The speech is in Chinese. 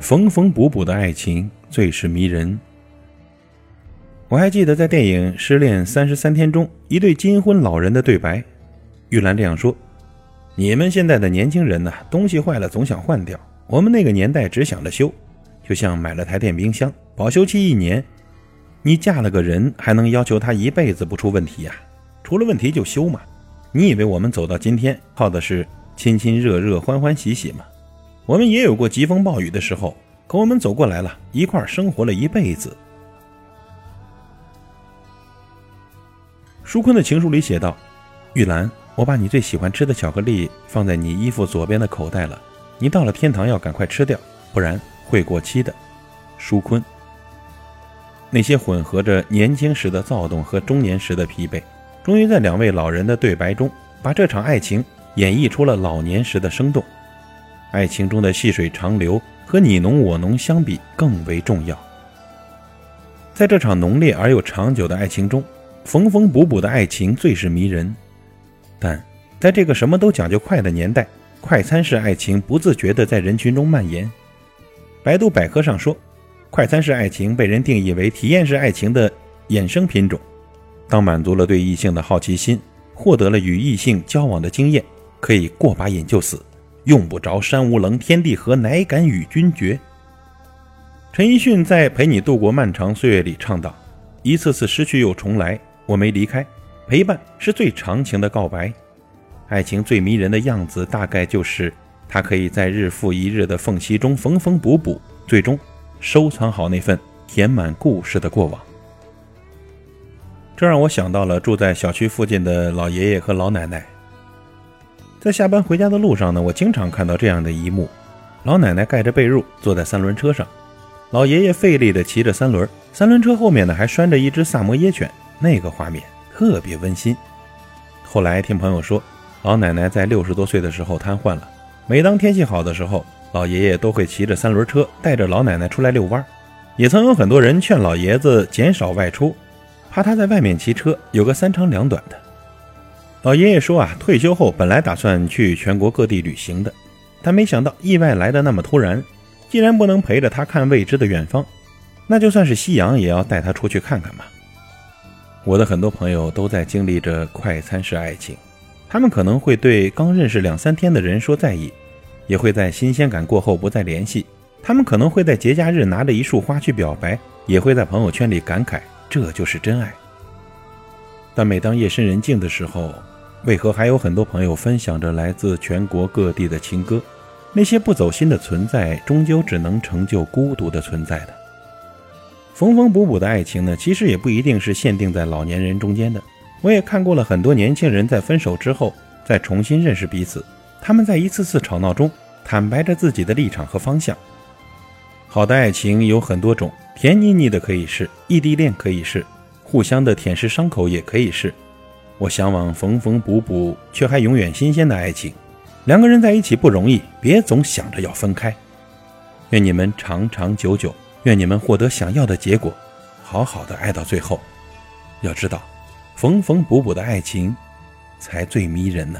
缝缝补补的爱情最是迷人。我还记得在电影《失恋三十三天》中，一对金婚老人的对白，玉兰这样说：“你们现在的年轻人呐，东西坏了总想换掉，我们那个年代只想着修，就像买了台电冰箱，保修期一年，你嫁了个人还能要求他一辈子不出问题呀？出了问题就修嘛。你以为我们走到今天靠的是亲亲热热、欢欢喜喜吗？”我们也有过疾风暴雨的时候，可我们走过来了，一块生活了一辈子。舒坤的情书里写道：“玉兰，我把你最喜欢吃的巧克力放在你衣服左边的口袋了，你到了天堂要赶快吃掉，不然会过期的。”舒坤。那些混合着年轻时的躁动和中年时的疲惫，终于在两位老人的对白中，把这场爱情演绎出了老年时的生动。爱情中的细水长流和你侬我侬相比更为重要。在这场浓烈而又长久的爱情中，缝缝补补的爱情最是迷人。但在这个什么都讲究快的年代，快餐式爱情不自觉地在人群中蔓延。百度百科上说，快餐式爱情被人定义为体验式爱情的衍生品种。当满足了对异性的好奇心，获得了与异性交往的经验，可以过把瘾就死。用不着山无棱，天地合，乃敢与君绝。陈奕迅在《陪你度过漫长岁月》里唱道：“一次次失去又重来，我没离开，陪伴是最长情的告白。爱情最迷人的样子，大概就是它可以在日复一日的缝隙中缝缝补补，最终收藏好那份填满故事的过往。”这让我想到了住在小区附近的老爷爷和老奶奶。在下班回家的路上呢，我经常看到这样的一幕：老奶奶盖着被褥坐在三轮车上，老爷爷费力地骑着三轮，三轮车后面呢还拴着一只萨摩耶犬，那个画面特别温馨。后来听朋友说，老奶奶在六十多岁的时候瘫痪了，每当天气好的时候，老爷爷都会骑着三轮车带着老奶奶出来遛弯。也曾有很多人劝老爷子减少外出，怕他在外面骑车有个三长两短的。老爷爷说啊，退休后本来打算去全国各地旅行的，但没想到意外来的那么突然。既然不能陪着他看未知的远方，那就算是夕阳也要带他出去看看嘛。我的很多朋友都在经历着快餐式爱情，他们可能会对刚认识两三天的人说在意，也会在新鲜感过后不再联系。他们可能会在节假日拿着一束花去表白，也会在朋友圈里感慨这就是真爱。但每当夜深人静的时候，为何还有很多朋友分享着来自全国各地的情歌？那些不走心的存在，终究只能成就孤独的存在的。缝缝补补的爱情呢？其实也不一定是限定在老年人中间的。我也看过了很多年轻人在分手之后再重新认识彼此，他们在一次次吵闹中坦白着自己的立场和方向。好的爱情有很多种，甜腻腻的可以是，异地恋可以是，互相的舔舐伤口也可以是。我向往缝缝补补却还永远新鲜的爱情，两个人在一起不容易，别总想着要分开。愿你们长长久久，愿你们获得想要的结果，好好的爱到最后。要知道，缝缝补补的爱情才最迷人呢。